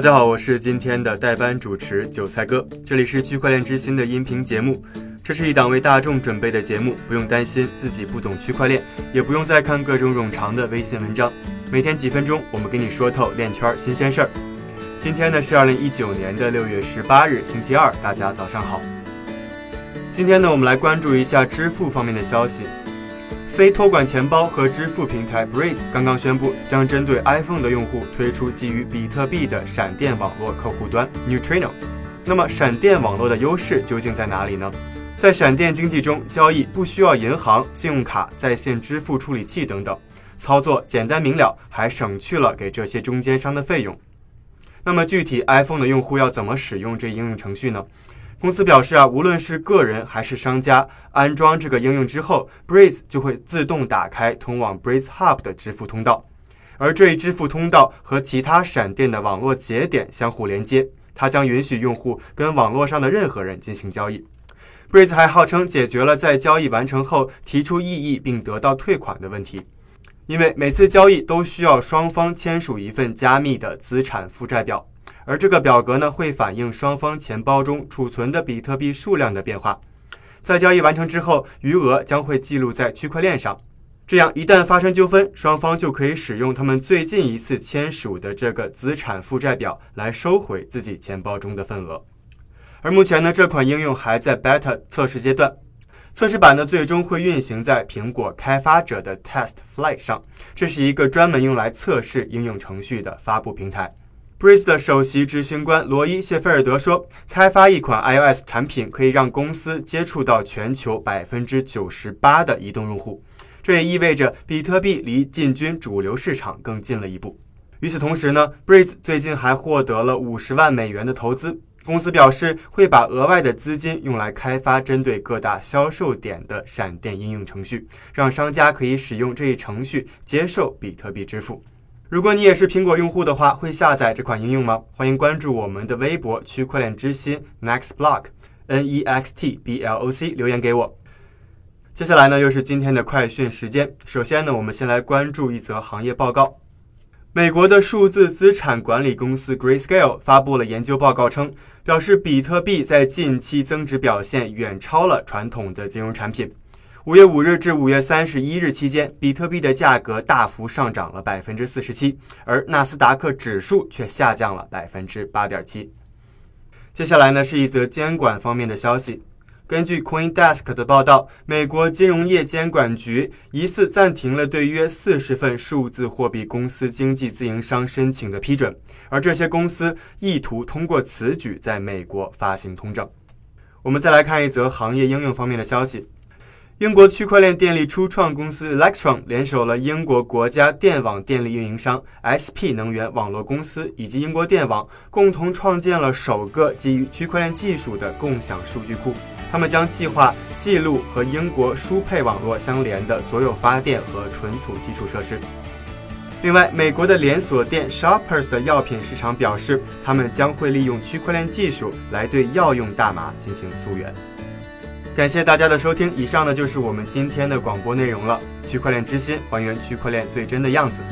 大家好，我是今天的代班主持韭菜哥，这里是区块链之心的音频节目。这是一档为大众准备的节目，不用担心自己不懂区块链，也不用再看各种冗长的微信文章。每天几分钟，我们给你说透链圈新鲜事儿。今天呢是二零一九年的六月十八日，星期二，大家早上好。今天呢，我们来关注一下支付方面的消息。非托管钱包和支付平台 Breeze 刚刚宣布，将针对 iPhone 的用户推出基于比特币的闪电网络客户端 Neutrino。那么，闪电网络的优势究竟在哪里呢？在闪电经济中，交易不需要银行、信用卡、在线支付处理器等等，操作简单明了，还省去了给这些中间商的费用。那么，具体 iPhone 的用户要怎么使用这应用程序呢？公司表示啊，无论是个人还是商家，安装这个应用之后，Breeze 就会自动打开通往 Breeze Hub 的支付通道，而这一支付通道和其他闪电的网络节点相互连接，它将允许用户跟网络上的任何人进行交易。Breeze 还号称解决了在交易完成后提出异议并得到退款的问题，因为每次交易都需要双方签署一份加密的资产负债表。而这个表格呢，会反映双方钱包中储存的比特币数量的变化。在交易完成之后，余额将会记录在区块链上。这样，一旦发生纠纷，双方就可以使用他们最近一次签署的这个资产负债表来收回自己钱包中的份额。而目前呢，这款应用还在 beta 测试阶段，测试版呢最终会运行在苹果开发者的 Test Flight 上。这是一个专门用来测试应用程序的发布平台。Breeze 的首席执行官罗伊·谢菲尔德说：“开发一款 iOS 产品可以让公司接触到全球百分之九十八的移动用户，这也意味着比特币离进军主流市场更近了一步。”与此同时呢，Breeze 最近还获得了五十万美元的投资。公司表示会把额外的资金用来开发针对各大销售点的闪电应用程序，让商家可以使用这一程序接受比特币支付。如果你也是苹果用户的话，会下载这款应用吗？欢迎关注我们的微博“区块链之心 Next Block N E X T B L O C” 留言给我。接下来呢，又是今天的快讯时间。首先呢，我们先来关注一则行业报告。美国的数字资产管理公司 Grayscale 发布了研究报告称，表示比特币在近期增值表现远超了传统的金融产品。五月五日至五月三十一日期间，比特币的价格大幅上涨了百分之四十七，而纳斯达克指数却下降了百分之八点七。接下来呢，是一则监管方面的消息。根据 CoinDesk 的报道，美国金融业监管局疑似暂停了对约四十份数字货币公司经纪自营商申请的批准，而这些公司意图通过此举在美国发行通证。我们再来看一则行业应用方面的消息。英国区块链电力初创公司 Electron 联手了英国国家电网电力运营商 SP 能源网络公司以及英国电网，共同创建了首个基于区块链技术的共享数据库。他们将计划记录和英国输配网络相连的所有发电和存储基础设施。另外，美国的连锁店 Shoppers 的药品市场表示，他们将会利用区块链技术来对药用大麻进行溯源。感谢大家的收听，以上呢就是我们今天的广播内容了。区块链之心，还原区块链最真的样子。